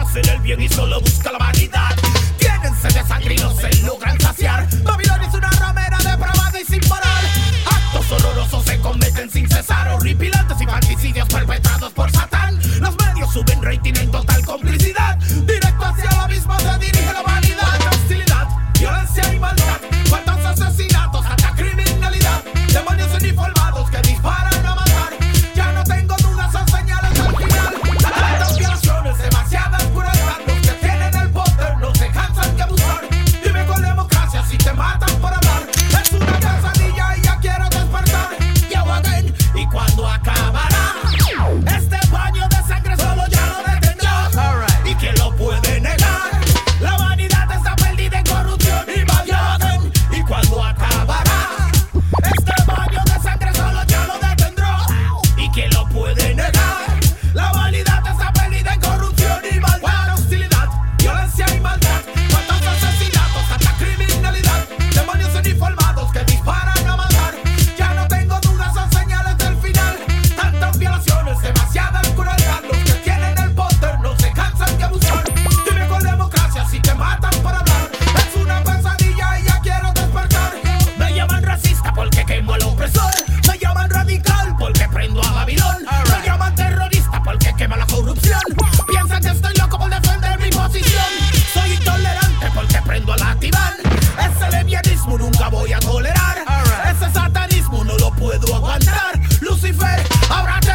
hacer el bien y solo busca la vanidad. Tienen sed de sangre y no se logran saciar. Babilonia es una lesbianismo nunca voy a tolerar. Ese satanismo no lo puedo aguantar. Lucifer, ábrate